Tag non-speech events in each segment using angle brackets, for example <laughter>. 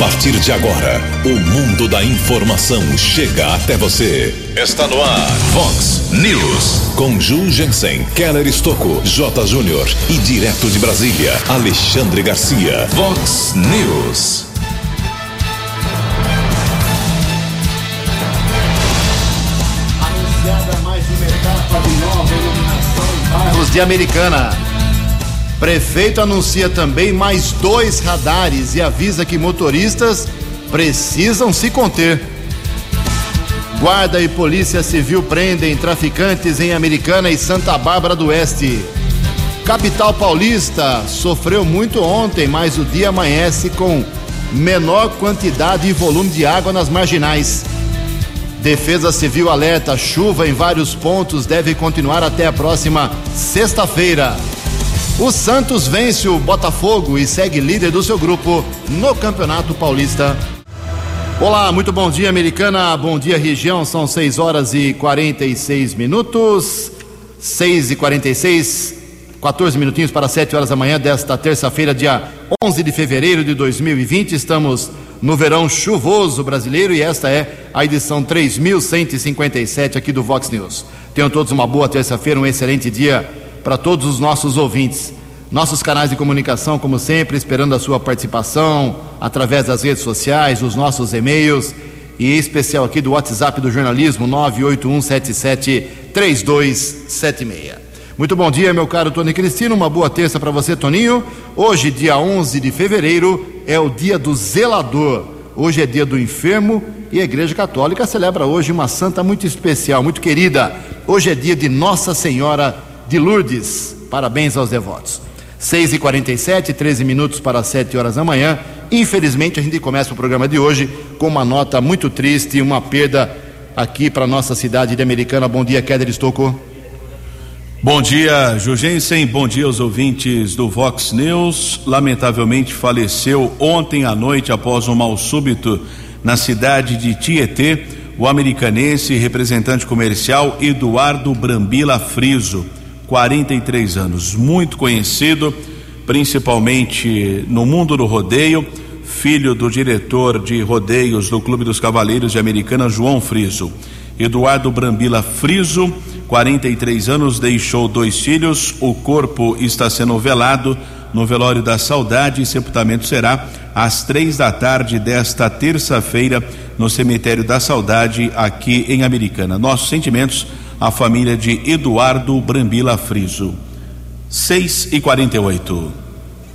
partir de agora, o mundo da informação chega até você. Está no ar, Fox News. Com Ju Jensen, Keller Estocco, J. Júnior e direto de Brasília, Alexandre Garcia. Fox News. Anunciada mais uma etapa de nova iluminação em bairros de Americana. Prefeito anuncia também mais dois radares e avisa que motoristas precisam se conter. Guarda e Polícia Civil prendem traficantes em Americana e Santa Bárbara do Oeste. Capital Paulista sofreu muito ontem, mas o dia amanhece com menor quantidade e volume de água nas marginais. Defesa Civil alerta: chuva em vários pontos deve continuar até a próxima sexta-feira. O Santos vence o Botafogo e segue líder do seu grupo no Campeonato Paulista. Olá, muito bom dia, Americana. Bom dia, região. São 6 horas e 46 minutos. 6 e 46, 14 minutinhos para 7 horas da manhã desta terça-feira, dia 11 de fevereiro de 2020. Estamos no verão chuvoso brasileiro e esta é a edição 3157 aqui do Vox News. Tenham todos uma boa terça-feira, um excelente dia para todos os nossos ouvintes. Nossos canais de comunicação, como sempre, esperando a sua participação através das redes sociais, os nossos e-mails e em especial aqui do WhatsApp do jornalismo 981773276. Muito bom dia, meu caro Tony Cristino. Uma boa terça para você, Toninho. Hoje, dia 11 de fevereiro, é o dia do zelador. Hoje é dia do enfermo e a Igreja Católica celebra hoje uma santa muito especial, muito querida. Hoje é dia de Nossa Senhora de Lourdes. Parabéns aos devotos. 6 e 47 13 minutos para 7 horas da manhã. Infelizmente, a gente começa o programa de hoje com uma nota muito triste, uma perda aqui para nossa cidade de Americana. Bom dia, Kéder Estocco. Bom dia, Jugensen. Bom dia aos ouvintes do Vox News. Lamentavelmente faleceu ontem à noite após um mal súbito na cidade de Tietê, o americanense representante comercial Eduardo Brambila Friso, 43 anos, muito conhecido, principalmente no mundo do rodeio, filho do diretor de rodeios do Clube dos Cavaleiros de Americana, João Friso. Eduardo Brambila Friso, 43 anos, deixou dois filhos. O corpo está sendo velado no velório da Saudade. Sepultamento será às três da tarde desta terça-feira no cemitério da Saudade, aqui em Americana. Nossos sentimentos à família de Eduardo Brambila Friso. 6 e 48.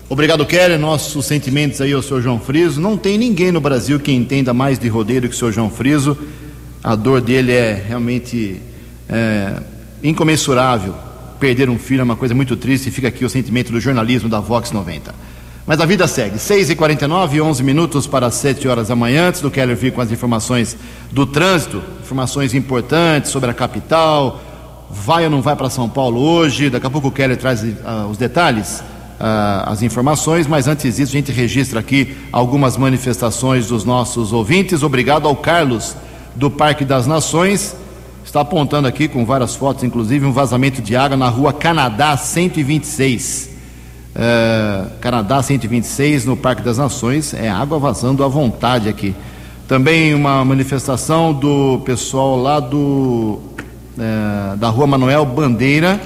Obrigado, Kelly. Nossos sentimentos aí ao senhor João Friso. Não tem ninguém no Brasil que entenda mais de rodeio que o senhor João Friso. A dor dele é realmente é, incomensurável. Perder um filho é uma coisa muito triste e fica aqui o sentimento do jornalismo da Vox 90. Mas a vida segue. 6h49, 11 minutos para 7 horas da manhã. Antes do Keller vir com as informações do trânsito, informações importantes sobre a capital. Vai ou não vai para São Paulo hoje? Daqui a pouco o Keller traz uh, os detalhes, uh, as informações. Mas antes disso, a gente registra aqui algumas manifestações dos nossos ouvintes. Obrigado ao Carlos do Parque das Nações. Está apontando aqui com várias fotos, inclusive um vazamento de água na rua Canadá 126. Uh, Canadá 126, no Parque das Nações. É água vazando à vontade aqui. Também uma manifestação do pessoal lá do uh, da rua Manuel Bandeira.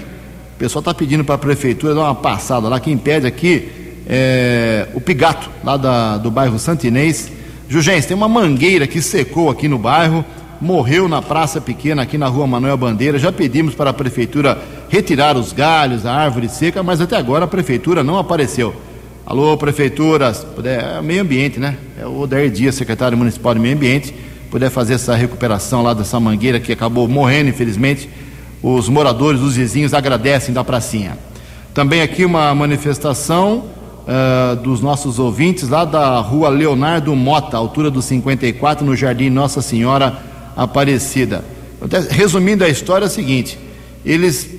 O pessoal está pedindo para a prefeitura dar uma passada lá. Quem pede aqui é o Pigato, lá da, do bairro Santinês. Jugência, tem uma mangueira que secou aqui no bairro morreu na Praça Pequena, aqui na rua Manuel Bandeira. Já pedimos para a prefeitura retirar os galhos, a árvore seca, mas até agora a prefeitura não apareceu. Alô, prefeitura, é meio ambiente, né? É o Odair Dias, secretário municipal de meio ambiente, puder fazer essa recuperação lá dessa mangueira que acabou morrendo, infelizmente. Os moradores, os vizinhos agradecem da pracinha. Também aqui uma manifestação uh, dos nossos ouvintes lá da rua Leonardo Mota, altura do 54, no Jardim Nossa Senhora Aparecida. Resumindo a história, é o seguinte: eles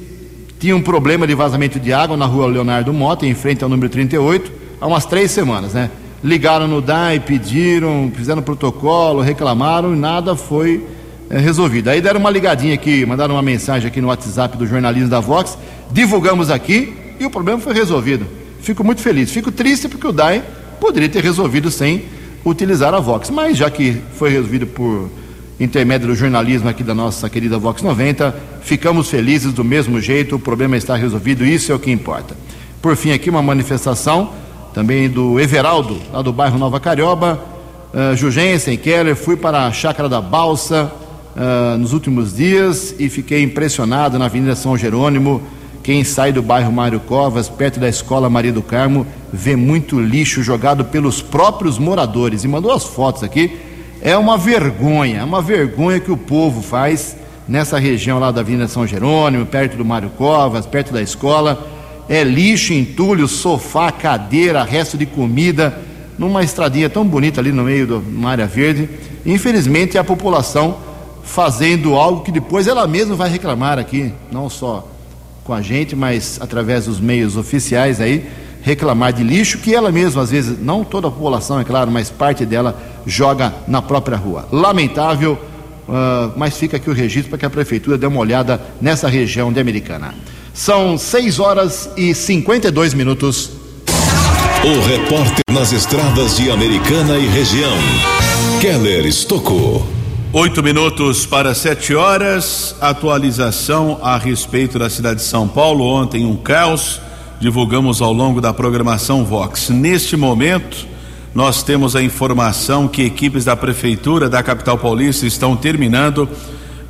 tinham um problema de vazamento de água na rua Leonardo Mota, em frente ao número 38, há umas três semanas, né? Ligaram no DAI, pediram, fizeram protocolo, reclamaram e nada foi é, resolvido. Aí deram uma ligadinha aqui, mandaram uma mensagem aqui no WhatsApp do jornalismo da Vox, divulgamos aqui e o problema foi resolvido. Fico muito feliz. Fico triste porque o DAI poderia ter resolvido sem utilizar a Vox. Mas já que foi resolvido por intermédio do jornalismo aqui da nossa querida Vox 90, ficamos felizes do mesmo jeito, o problema está resolvido, isso é o que importa. Por fim, aqui uma manifestação também do Everaldo, lá do bairro Nova Carioba, uh, Jugensen, Keller, fui para a Chácara da Balsa uh, nos últimos dias e fiquei impressionado na Avenida São Jerônimo, quem sai do bairro Mário Covas, perto da escola Maria do Carmo, vê muito lixo jogado pelos próprios moradores. E mandou as fotos aqui. É uma vergonha, é uma vergonha que o povo faz nessa região lá da Avenida São Jerônimo, perto do Mário Covas, perto da escola. É lixo, entulho, sofá, cadeira, resto de comida, numa estradinha tão bonita ali no meio uma área verde. Infelizmente, a população fazendo algo que depois ela mesma vai reclamar aqui, não só com a gente, mas através dos meios oficiais aí, reclamar de lixo que ela mesma, às vezes, não toda a população, é claro, mas parte dela joga na própria rua. Lamentável, uh, mas fica aqui o registro para que a prefeitura dê uma olhada nessa região de Americana. São 6 horas e 52 minutos. O repórter nas estradas de Americana e região, Keller Estocou. Oito minutos para sete horas. Atualização a respeito da cidade de São Paulo. Ontem um caos. Divulgamos ao longo da programação Vox. Neste momento, nós temos a informação que equipes da prefeitura da capital paulista estão terminando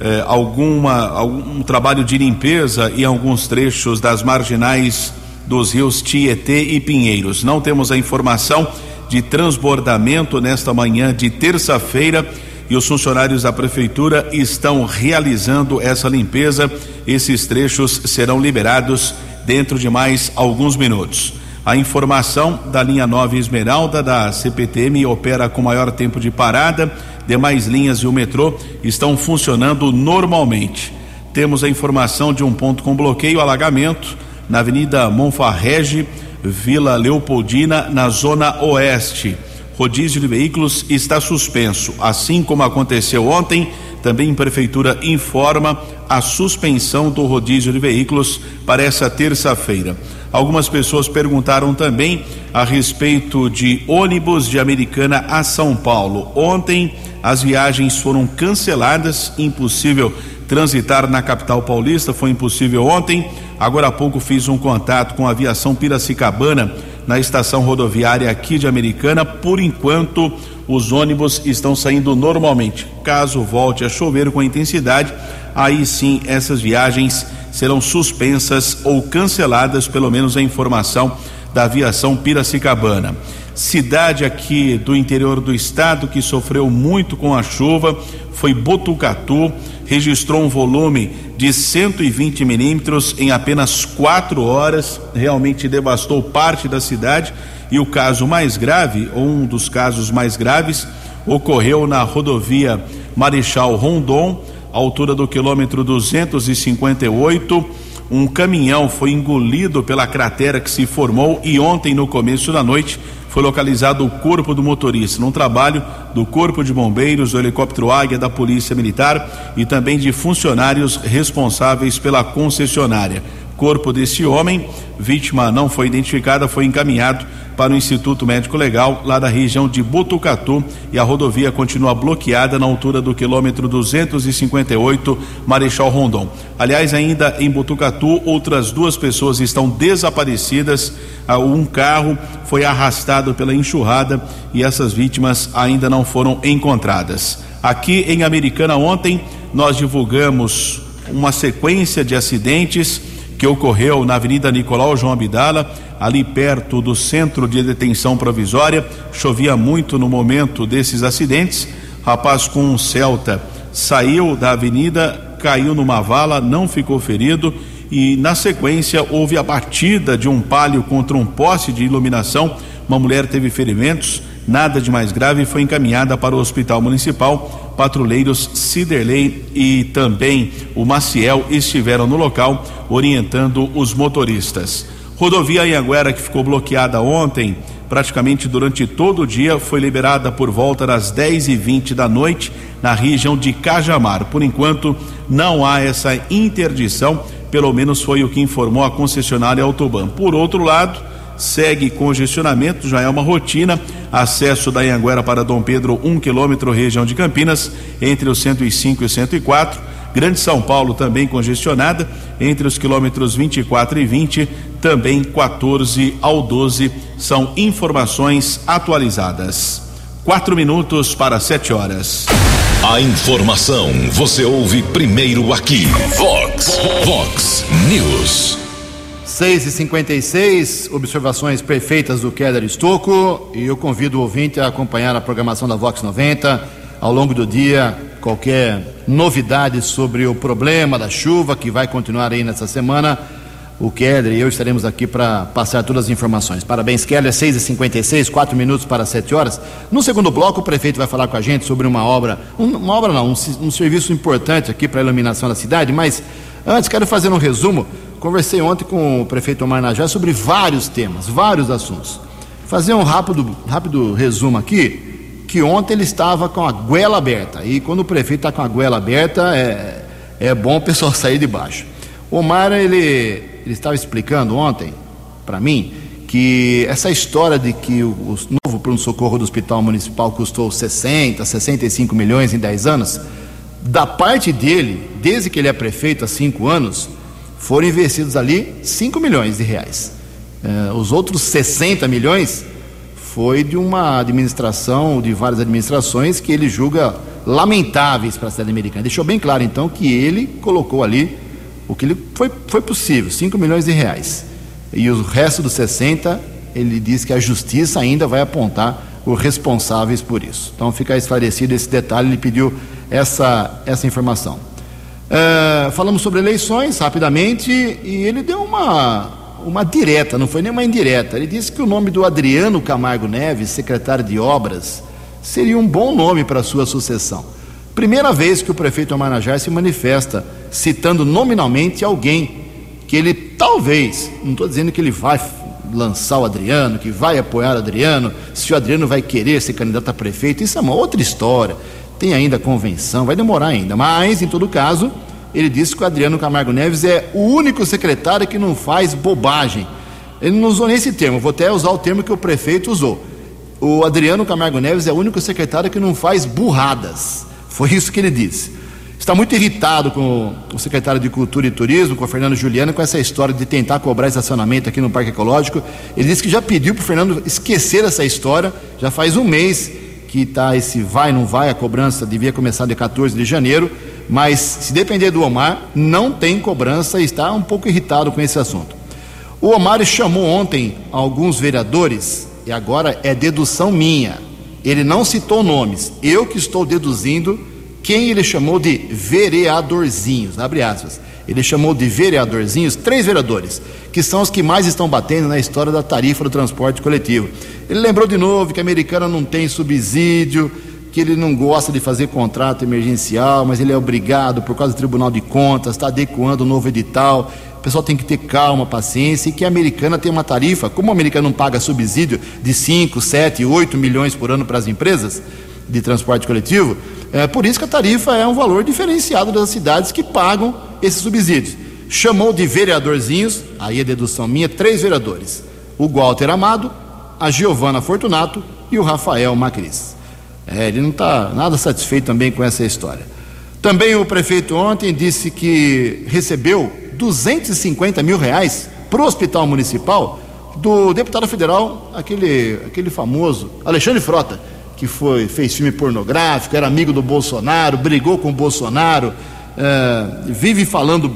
eh, alguma algum trabalho de limpeza em alguns trechos das marginais dos rios Tietê e Pinheiros. Não temos a informação de transbordamento nesta manhã de terça-feira e os funcionários da prefeitura estão realizando essa limpeza. Esses trechos serão liberados dentro de mais alguns minutos. A informação da linha 9 Esmeralda da CPTM opera com maior tempo de parada. Demais linhas e o metrô estão funcionando normalmente. Temos a informação de um ponto com bloqueio, alagamento na Avenida Monfarrege, Vila Leopoldina, na zona oeste rodízio de veículos está suspenso, assim como aconteceu ontem. Também a prefeitura informa a suspensão do rodízio de veículos para essa terça-feira. Algumas pessoas perguntaram também a respeito de ônibus de Americana a São Paulo. Ontem as viagens foram canceladas, impossível transitar na capital paulista, foi impossível ontem. Agora há pouco fiz um contato com a aviação Piracicabana na estação rodoviária aqui de Americana. Por enquanto, os ônibus estão saindo normalmente. Caso volte a chover com intensidade, aí sim essas viagens serão suspensas ou canceladas, pelo menos a informação da aviação Piracicabana. Cidade aqui do interior do estado que sofreu muito com a chuva foi Botucatu, registrou um volume de 120 milímetros em apenas quatro horas, realmente devastou parte da cidade. E o caso mais grave, ou um dos casos mais graves, ocorreu na rodovia Marechal Rondon, altura do quilômetro 258. Um caminhão foi engolido pela cratera que se formou e ontem, no começo da noite, foi localizado o corpo do motorista, num trabalho do Corpo de Bombeiros, do helicóptero Águia da Polícia Militar e também de funcionários responsáveis pela concessionária. Corpo desse homem, vítima não foi identificada, foi encaminhado para o Instituto Médico Legal, lá da região de Butucatu, e a rodovia continua bloqueada na altura do quilômetro 258, Marechal Rondon. Aliás, ainda em Butucatu, outras duas pessoas estão desaparecidas. Ah, um carro foi arrastado pela enxurrada e essas vítimas ainda não foram encontradas. Aqui em Americana, ontem, nós divulgamos uma sequência de acidentes que ocorreu na Avenida Nicolau João Abdala, ali perto do centro de detenção provisória. Chovia muito no momento desses acidentes. Rapaz com um Celta saiu da avenida, caiu numa vala, não ficou ferido e na sequência houve a batida de um palio contra um poste de iluminação. Uma mulher teve ferimentos, nada de mais grave, foi encaminhada para o hospital municipal patrulheiros Ciderley e também o Maciel estiveram no local orientando os motoristas. Rodovia Anhanguera, que ficou bloqueada ontem, praticamente durante todo o dia, foi liberada por volta das 10 e 20 da noite na região de Cajamar. Por enquanto, não há essa interdição, pelo menos foi o que informou a concessionária Autoban. Por outro lado, segue congestionamento, já é uma rotina. Acesso da Anhanguera para Dom Pedro, um quilômetro, região de Campinas, entre os 105 e 104. Grande São Paulo também congestionada, entre os quilômetros 24 e 20, também 14 ao 12. São informações atualizadas. Quatro minutos para sete horas. A informação você ouve primeiro aqui. Vox, Vox News. 6 e 56 observações perfeitas do Keller Estocco e eu convido o ouvinte a acompanhar a programação da Vox 90 ao longo do dia. Qualquer novidade sobre o problema da chuva que vai continuar aí nessa semana, o Keller e eu estaremos aqui para passar todas as informações. Parabéns, Keller, 6 e 56 4 minutos para 7 horas. No segundo bloco, o prefeito vai falar com a gente sobre uma obra, uma obra não, um, um serviço importante aqui para a iluminação da cidade, mas antes quero fazer um resumo Conversei ontem com o prefeito Omar Najá sobre vários temas, vários assuntos. Fazer um rápido, rápido resumo aqui, que ontem ele estava com a goela aberta. E quando o prefeito está com a goela aberta, é, é bom o pessoal <laughs> sair de baixo. O Omar, ele, ele estava explicando ontem, para mim, que essa história de que o, o novo pronto-socorro do Hospital Municipal custou 60, 65 milhões em 10 anos, da parte dele, desde que ele é prefeito há cinco anos, foram investidos ali 5 milhões de reais. Eh, os outros 60 milhões foi de uma administração, de várias administrações, que ele julga lamentáveis para a cidade americana. Deixou bem claro, então, que ele colocou ali o que ele foi, foi possível, 5 milhões de reais. E o resto dos 60, ele diz que a justiça ainda vai apontar os responsáveis por isso. Então fica esclarecido esse detalhe, ele pediu essa, essa informação. Uh, falamos sobre eleições rapidamente e ele deu uma, uma direta, não foi nem uma indireta. Ele disse que o nome do Adriano Camargo Neves, secretário de Obras, seria um bom nome para a sua sucessão. Primeira vez que o prefeito Amanajá se manifesta citando nominalmente alguém que ele talvez, não estou dizendo que ele vai lançar o Adriano, que vai apoiar o Adriano, se o Adriano vai querer ser candidato a prefeito, isso é uma outra história tem ainda convenção, vai demorar ainda, mas em todo caso, ele disse que o Adriano Camargo Neves é o único secretário que não faz bobagem. Ele não usou nesse termo, vou até usar o termo que o prefeito usou. O Adriano Camargo Neves é o único secretário que não faz burradas. Foi isso que ele disse. Está muito irritado com o secretário de Cultura e Turismo, com o Fernando Juliano, com essa história de tentar cobrar estacionamento aqui no Parque Ecológico. Ele disse que já pediu para o Fernando esquecer essa história, já faz um mês que está esse vai, não vai, a cobrança devia começar de 14 de janeiro, mas se depender do Omar, não tem cobrança e está um pouco irritado com esse assunto. O Omar chamou ontem alguns vereadores, e agora é dedução minha, ele não citou nomes, eu que estou deduzindo quem ele chamou de vereadorzinhos, abre aspas. Ele chamou de vereadorzinhos três vereadores, que são os que mais estão batendo na história da tarifa do transporte coletivo. Ele lembrou de novo que a americana não tem subsídio, que ele não gosta de fazer contrato emergencial, mas ele é obrigado por causa do Tribunal de Contas, está adequando o novo edital. O pessoal tem que ter calma, paciência e que a americana tem uma tarifa, como a americana não paga subsídio de 5, 7, 8 milhões por ano para as empresas de transporte coletivo, é por isso que a tarifa é um valor diferenciado das cidades que pagam esses subsídios. Chamou de vereadorzinhos, aí é dedução minha, três vereadores: o Walter Amado, a Giovana Fortunato e o Rafael Macris. É, ele não está nada satisfeito também com essa história. Também o prefeito ontem disse que recebeu 250 mil reais para o hospital municipal do deputado federal, aquele, aquele famoso Alexandre Frota, que foi, fez filme pornográfico, era amigo do Bolsonaro, brigou com o Bolsonaro, é, vive falando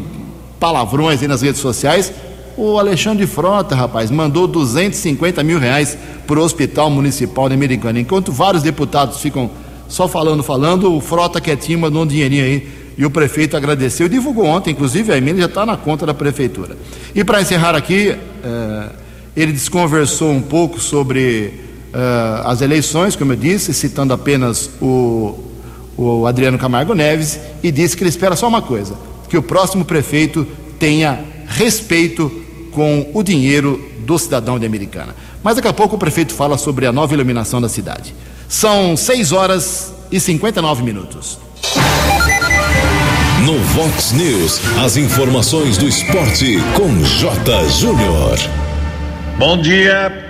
palavrões aí nas redes sociais, o Alexandre Frota, rapaz, mandou 250 mil reais para o Hospital Municipal de Americana. Enquanto vários deputados ficam só falando, falando, o Frota quietinho mandou um dinheirinho aí e o prefeito agradeceu. Divulgou ontem, inclusive, a emenda já está na conta da prefeitura. E para encerrar aqui, eh, ele desconversou um pouco sobre eh, as eleições, como eu disse, citando apenas o, o Adriano Camargo Neves, e disse que ele espera só uma coisa: que o próximo prefeito tenha respeito com o dinheiro do cidadão de Americana. Mas daqui a pouco o prefeito fala sobre a nova iluminação da cidade. São 6 horas e 59 minutos. No Vox News, as informações do esporte com J. Júnior. Bom dia.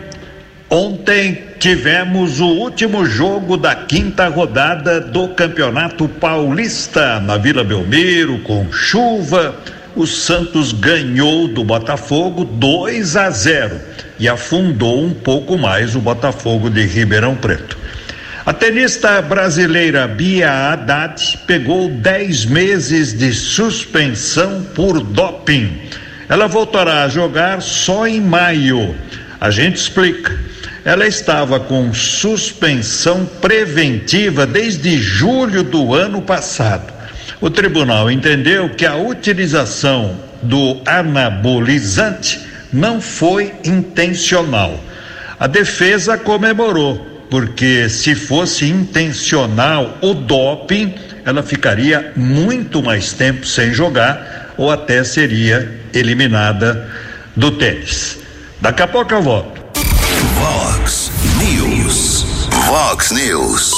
Ontem tivemos o último jogo da quinta rodada do Campeonato Paulista na Vila Belmiro, com chuva. O Santos ganhou do Botafogo 2 a 0 e afundou um pouco mais o Botafogo de Ribeirão Preto. A tenista brasileira Bia Haddad pegou 10 meses de suspensão por doping. Ela voltará a jogar só em maio. A gente explica. Ela estava com suspensão preventiva desde julho do ano passado. O tribunal entendeu que a utilização do anabolizante não foi intencional. A defesa comemorou porque se fosse intencional o doping, ela ficaria muito mais tempo sem jogar ou até seria eliminada do tênis. Daqui a pouco eu volto. Vox News.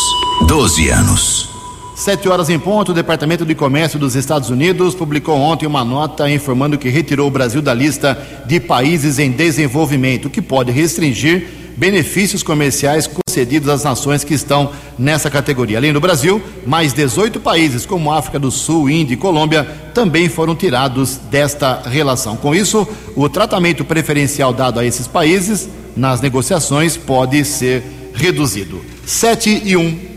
12 anos. Sete horas em ponto, o Departamento de Comércio dos Estados Unidos publicou ontem uma nota informando que retirou o Brasil da lista de países em desenvolvimento, que pode restringir benefícios comerciais concedidos às nações que estão nessa categoria. Além do Brasil, mais 18 países, como África do Sul, Índia e Colômbia, também foram tirados desta relação. Com isso, o tratamento preferencial dado a esses países nas negociações pode ser reduzido. 7 e 1.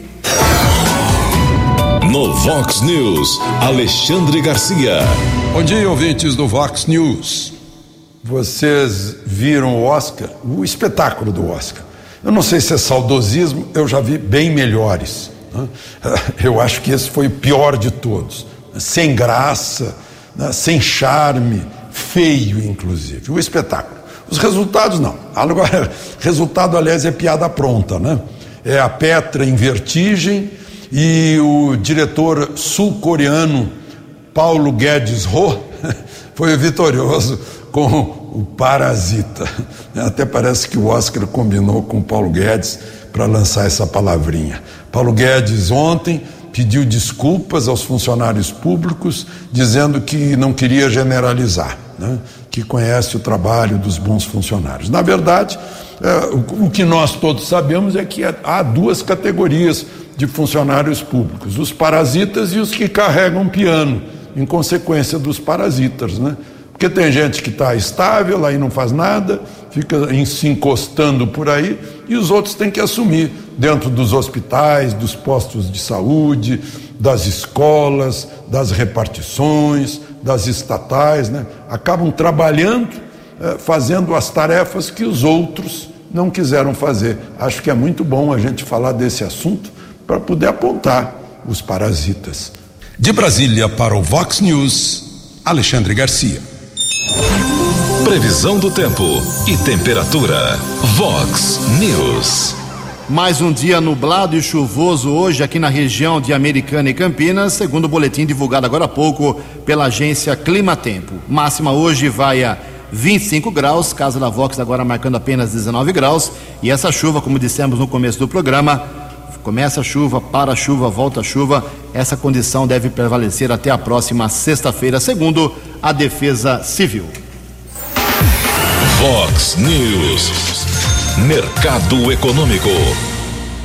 No Vox News, Alexandre Garcia. Bom dia, ouvintes do Vox News. Vocês viram o Oscar, o espetáculo do Oscar. Eu não sei se é saudosismo, eu já vi bem melhores. Né? <laughs> Eu acho que esse foi o pior de todos. Sem graça, né? sem charme, feio, inclusive. O espetáculo. Os resultados, não. Agora, <laughs> resultado, aliás, é piada pronta, né? É a Petra em vertigem e o diretor sul-coreano Paulo Guedes Ho <laughs> foi vitorioso com o Parasita. Até parece que o Oscar combinou com o Paulo Guedes para lançar essa palavrinha. Paulo Guedes ontem pediu desculpas aos funcionários públicos, dizendo que não queria generalizar, né? que conhece o trabalho dos bons funcionários. Na verdade, é, o, que nós todos sabemos é que há duas categorias de funcionários públicos: os parasitas e os que carregam piano, em consequência dos parasitas, né? Porque tem gente que está estável, aí não faz nada, fica se encostando por aí, e os outros têm que assumir dentro dos hospitais, dos postos de saúde, das escolas, das repartições, das estatais, né? acabam trabalhando, eh, fazendo as tarefas que os outros não quiseram fazer. Acho que é muito bom a gente falar desse assunto para poder apontar os parasitas. De Brasília para o Vox News, Alexandre Garcia. Previsão do tempo e temperatura. Vox News. Mais um dia nublado e chuvoso hoje aqui na região de Americana e Campinas, segundo o boletim divulgado agora há pouco pela agência Climatempo. Máxima hoje vai a 25 graus, casa da Vox agora marcando apenas 19 graus. E essa chuva, como dissemos no começo do programa, começa a chuva, para a chuva, volta a chuva. Essa condição deve prevalecer até a próxima sexta-feira, segundo a Defesa Civil. Vox News. Mercado Econômico.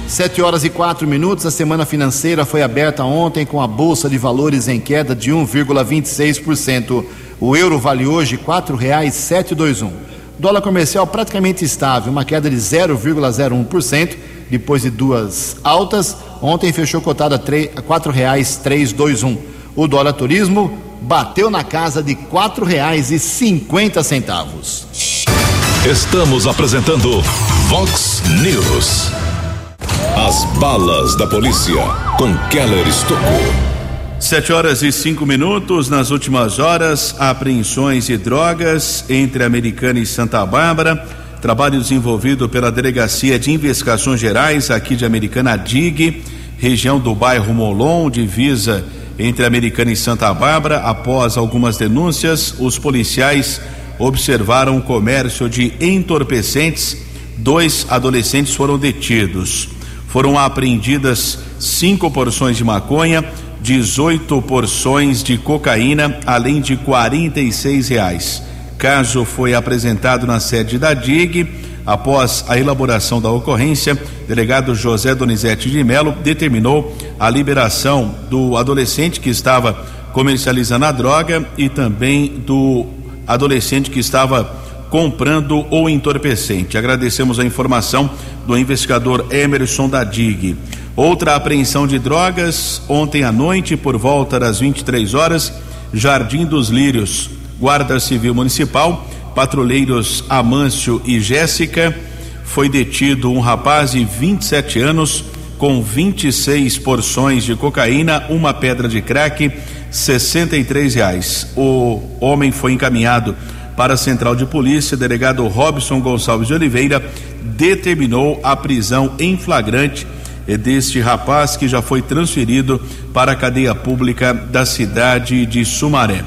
Sete horas e quatro minutos. A semana financeira foi aberta ontem com a Bolsa de Valores em queda de 1,26%. O euro vale hoje dois um. Dólar comercial praticamente estável, uma queda de 0,01% depois de duas altas. Ontem fechou cotada a quatro reais três dois um. O dólar turismo bateu na casa de quatro reais e cinquenta centavos. Estamos apresentando Vox News. As balas da polícia com Keller Estocou. Sete horas e cinco minutos. Nas últimas horas, apreensões de drogas entre Americana e Santa Bárbara. Trabalho desenvolvido pela Delegacia de Investigações Gerais aqui de Americana, DIG, região do bairro Molon, divisa entre Americana e Santa Bárbara. Após algumas denúncias, os policiais observaram o comércio de entorpecentes. Dois adolescentes foram detidos. Foram apreendidas cinco porções de maconha, 18 porções de cocaína, além de 46 reais. caso foi apresentado na sede da DIG. Após a elaboração da ocorrência, delegado José Donizete de Melo determinou a liberação do adolescente que estava comercializando a droga e também do adolescente que estava comprando o entorpecente. Agradecemos a informação do investigador Emerson da DIG. Outra apreensão de drogas ontem à noite, por volta das 23 horas, Jardim dos Lírios. Guarda Civil Municipal, patrulheiros Amâncio e Jéssica. Foi detido um rapaz de 27 anos com 26 porções de cocaína, uma pedra de crack, 63 reais. O homem foi encaminhado para a central de polícia. Delegado Robson Gonçalves de Oliveira determinou a prisão em flagrante deste rapaz que já foi transferido para a cadeia pública da cidade de Sumaré.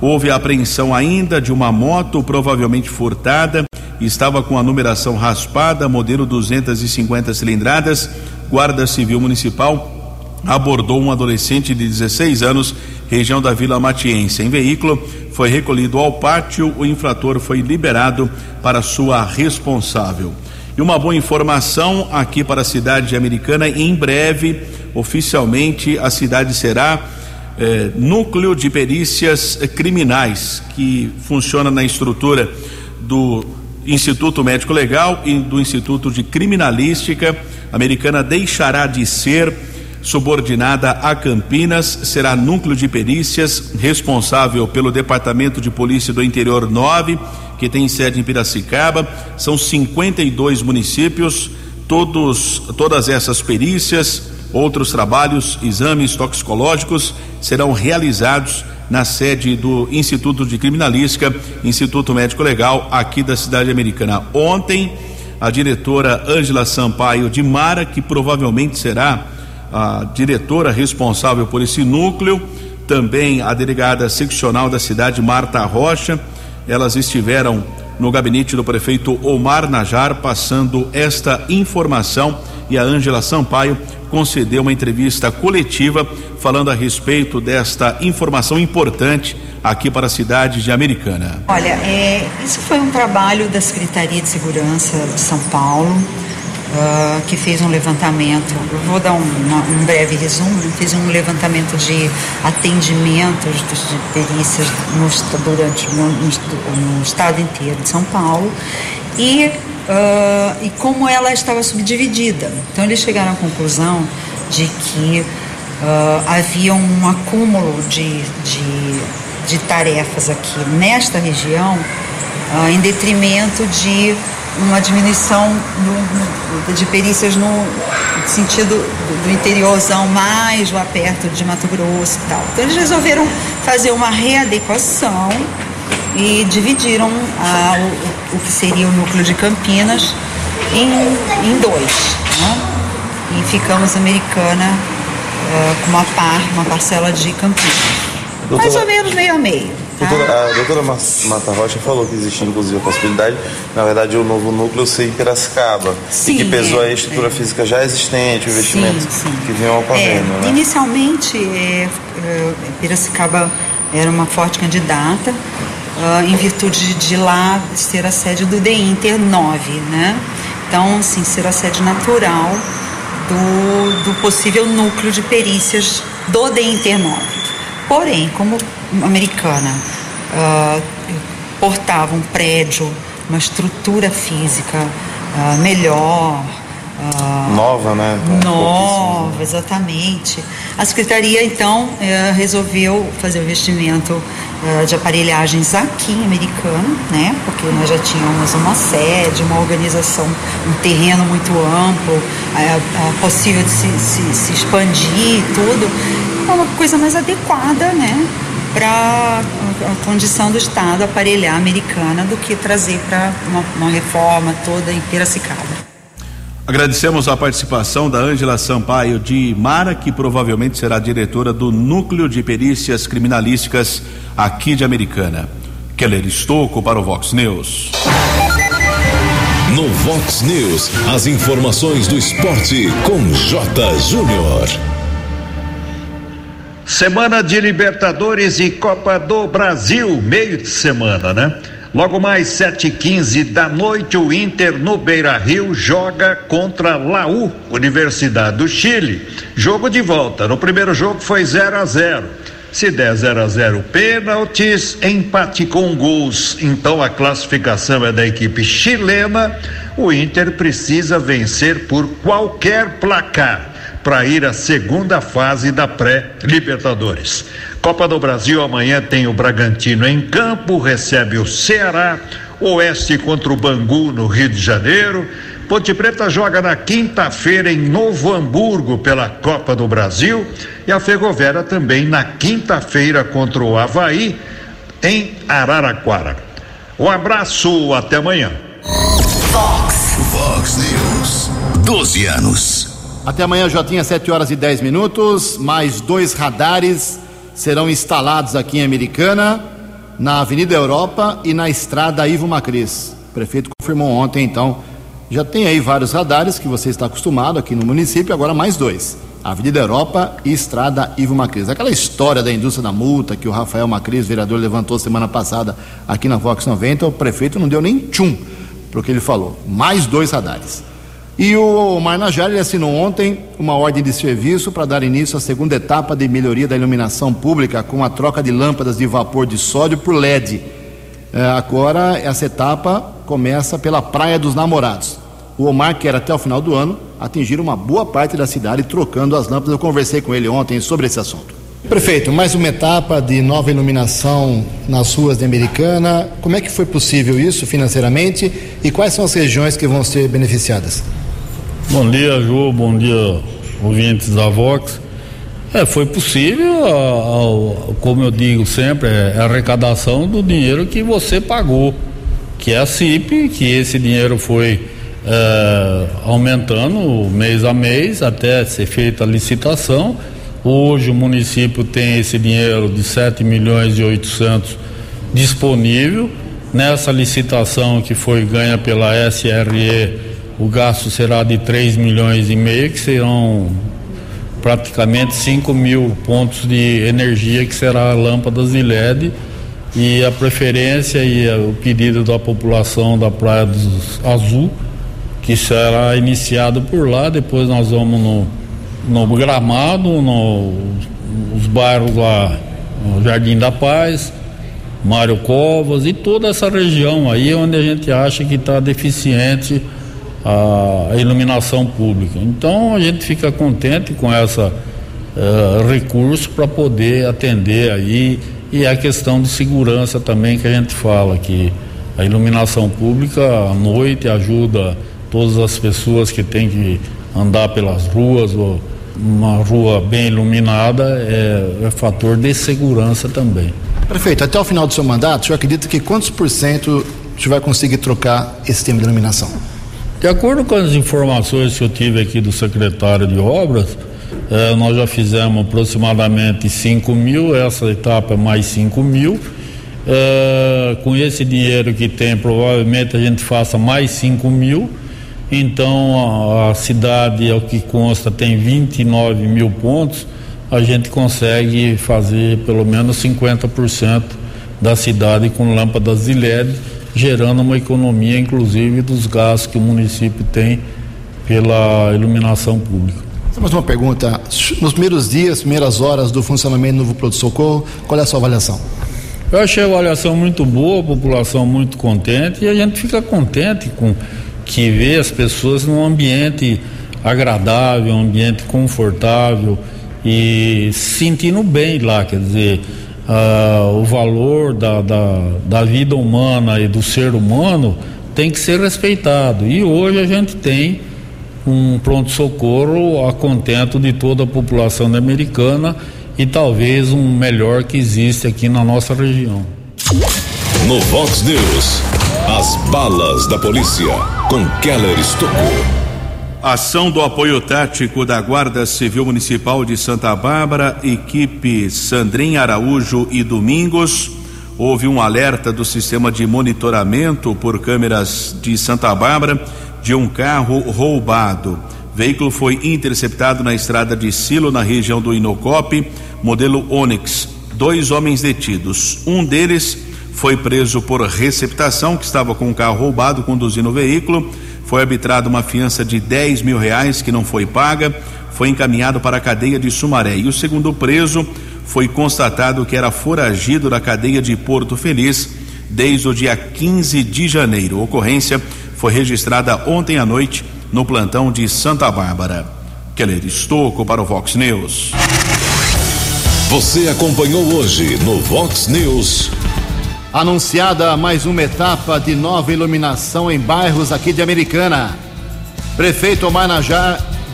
Houve a apreensão ainda de uma moto provavelmente furtada, estava com a numeração raspada, modelo 250 cilindradas. Guarda Civil Municipal abordou um adolescente de 16 anos, região da Vila Matiense. Em veículo, foi recolhido ao pátio, o infrator foi liberado para sua responsável. E uma boa informação aqui para a cidade americana: em breve, oficialmente, a cidade será eh, núcleo de perícias criminais, que funciona na estrutura do Instituto Médico Legal e do Instituto de Criminalística. A americana deixará de ser subordinada a Campinas, será núcleo de perícias responsável pelo Departamento de Polícia do Interior 9, que tem sede em Piracicaba. São 52 municípios, todos todas essas perícias, outros trabalhos, exames toxicológicos serão realizados na sede do Instituto de Criminalística, Instituto Médico Legal, aqui da cidade americana. Ontem, a diretora Ângela Sampaio de Mara, que provavelmente será a diretora responsável por esse núcleo, também a delegada seccional da cidade, Marta Rocha. Elas estiveram no gabinete do prefeito Omar Najar passando esta informação e a Ângela Sampaio concedeu uma entrevista coletiva falando a respeito desta informação importante aqui para a cidade de Americana. Olha, é, isso foi um trabalho da Secretaria de Segurança de São Paulo uh, que fez um levantamento, vou dar um, uma, um breve resumo, né? fez um levantamento de atendimentos de perícias no, durante no, no, no estado inteiro de São Paulo e, uh, e como ela estava subdividida. Então eles chegaram à conclusão de que uh, havia um acúmulo de, de, de tarefas aqui nesta região em detrimento de uma diminuição no, no, de perícias no sentido do, do, interiorzão mais lá perto de Mato Grosso e tal. Então eles resolveram fazer uma readequação e dividiram a, o, o, que seria o núcleo de Campinas em, em dois. Né? E ficamos americana uh, com uma par, uma parcela de Campinas. Mais ou menos meio a meio. Doutora, a doutora Mata Rocha falou que existe inclusive a possibilidade, na verdade, o novo núcleo ser em Piracicaba. Sim, e que pesou é, a estrutura é. física já existente, o investimento sim, sim. que vinham ocorrendo. É, né? Inicialmente, é, é, Piracicaba era uma forte candidata, uh, em virtude de lá ser a sede do The Inter 9, né? Então, assim, ser a sede natural do, do possível núcleo de perícias do The Inter 9. Porém, como americana uh, portava um prédio, uma estrutura física uh, melhor. Uh, nova, né? nova, exatamente. A secretaria então eh, resolveu fazer o investimento de aparelhagens aqui em Americana, né? Porque nós já tínhamos uma sede, uma organização, um terreno muito amplo, possível de se, se, se expandir e tudo. Uma coisa mais adequada, né? Para a condição do Estado aparelhar a americana do que trazer para uma, uma, reforma toda em Piracicaba. Agradecemos a participação da Ângela Sampaio de Mara, que provavelmente será diretora do Núcleo de Perícias Criminalísticas aqui de Americana. Keller Estocco para o Vox News. No Vox News, as informações do esporte com J. Júnior. Semana de Libertadores e Copa do Brasil, meio de semana, né? Logo mais 7h15 da noite, o Inter no Beira Rio joga contra Laú, Universidade do Chile. Jogo de volta. No primeiro jogo foi 0 a 0 Se der 0 a 0 pênaltis, empate com gols. Então a classificação é da equipe chilena. O Inter precisa vencer por qualquer placar para ir à segunda fase da pré-Libertadores. Copa do Brasil amanhã tem o Bragantino em campo, recebe o Ceará, Oeste contra o Bangu no Rio de Janeiro. Ponte Preta joga na quinta-feira em Novo Hamburgo pela Copa do Brasil e a Ferroviária também na quinta-feira contra o Havaí em Araraquara. Um abraço, até amanhã. Fox, Fox News, 12 anos. Até amanhã, Jotinha, 7 horas e 10 minutos. Mais dois radares serão instalados aqui em Americana, na Avenida Europa e na Estrada Ivo Macris. O prefeito confirmou ontem, então, já tem aí vários radares que você está acostumado aqui no município, agora mais dois. Avenida Europa e Estrada Ivo Macris. Aquela história da indústria da multa que o Rafael Macris, vereador, levantou semana passada aqui na Vox 90, o prefeito não deu nem tchum para o que ele falou. Mais dois radares. E o Marnajari assinou ontem uma ordem de serviço para dar início à segunda etapa de melhoria da iluminação pública com a troca de lâmpadas de vapor de sódio por LED. É, agora, essa etapa começa pela Praia dos Namorados. O Omar quer até o final do ano atingir uma boa parte da cidade trocando as lâmpadas. Eu conversei com ele ontem sobre esse assunto. Prefeito, mais uma etapa de nova iluminação nas ruas de Americana. Como é que foi possível isso financeiramente e quais são as regiões que vão ser beneficiadas? Bom dia, Ju. Bom dia, ouvintes da Vox. É, foi possível, a, a, como eu digo sempre, é a arrecadação do dinheiro que você pagou, que é a CIP, que esse dinheiro foi é, aumentando mês a mês até ser feita a licitação. Hoje o município tem esse dinheiro de 7 milhões e 800 disponível. Nessa licitação que foi ganha pela SRE, o gasto será de 3 milhões e meio, que serão praticamente 5 mil pontos de energia, que será lâmpadas de LED. E a preferência e o pedido da população da Praia dos Azul, que será iniciado por lá, depois nós vamos no, no Gramado, no, nos bairros lá, no Jardim da Paz, Mário Covas e toda essa região aí onde a gente acha que está deficiente a iluminação pública. Então a gente fica contente com essa uh, recurso para poder atender aí e a questão de segurança também que a gente fala que a iluminação pública à noite ajuda todas as pessoas que têm que andar pelas ruas ou uma rua bem iluminada é, é fator de segurança também. Prefeito, até o final do seu mandato, o senhor acredita que quantos por cento senhor vai conseguir trocar esse sistema de iluminação? De acordo com as informações que eu tive aqui do secretário de obras, eh, nós já fizemos aproximadamente 5 mil, essa etapa é mais 5 mil. Eh, com esse dinheiro que tem, provavelmente a gente faça mais 5 mil. Então a, a cidade, ao que consta, tem 29 mil pontos. A gente consegue fazer pelo menos 50% da cidade com lâmpadas de LED gerando uma economia, inclusive, dos gastos que o município tem pela iluminação pública. Mais uma pergunta. Nos primeiros dias, primeiras horas do funcionamento do novo pronto-socorro, qual é a sua avaliação? Eu achei a avaliação muito boa, a população muito contente e a gente fica contente com que vê as pessoas num ambiente agradável, um ambiente confortável e se sentindo bem lá, quer dizer, uh, o valor da, da, da vida humana e do ser humano tem que ser respeitado. E hoje a gente tem um pronto-socorro a contento de toda a população americana e talvez um melhor que existe aqui na nossa região. No Vox News, as balas da polícia com Keller Estocou. Ação do apoio tático da Guarda Civil Municipal de Santa Bárbara, equipe Sandrinha Araújo e Domingos. Houve um alerta do sistema de monitoramento por câmeras de Santa Bárbara de um carro roubado. O veículo foi interceptado na estrada de Silo, na região do Inocope, modelo Onix. Dois homens detidos. Um deles foi preso por receptação, que estava com um carro roubado conduzindo o veículo. Foi arbitrada uma fiança de 10 mil reais que não foi paga. Foi encaminhado para a cadeia de Sumaré. E o segundo preso foi constatado que era foragido da cadeia de Porto Feliz desde o dia 15 de janeiro. A ocorrência foi registrada ontem à noite no plantão de Santa Bárbara. Keller Estocco para o Vox News. Você acompanhou hoje no Vox News. Anunciada mais uma etapa de nova iluminação em bairros aqui de Americana. Prefeito Omar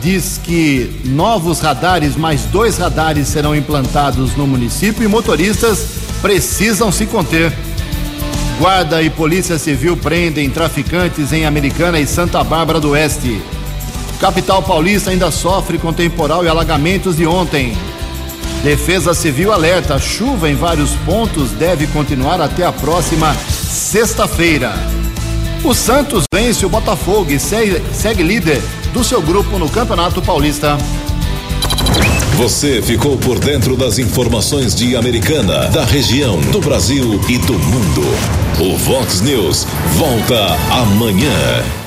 diz que novos radares, mais dois radares serão implantados no município e motoristas precisam se conter. Guarda e Polícia Civil prendem traficantes em Americana e Santa Bárbara do Oeste. Capital Paulista ainda sofre com temporal e alagamentos de ontem. Defesa Civil alerta: chuva em vários pontos deve continuar até a próxima sexta-feira. O Santos vence o Botafogo e segue, líder do seu grupo no Campeonato Paulista. Você ficou por dentro das informações de Americana, da região, do Brasil e do mundo. O Vox News volta amanhã.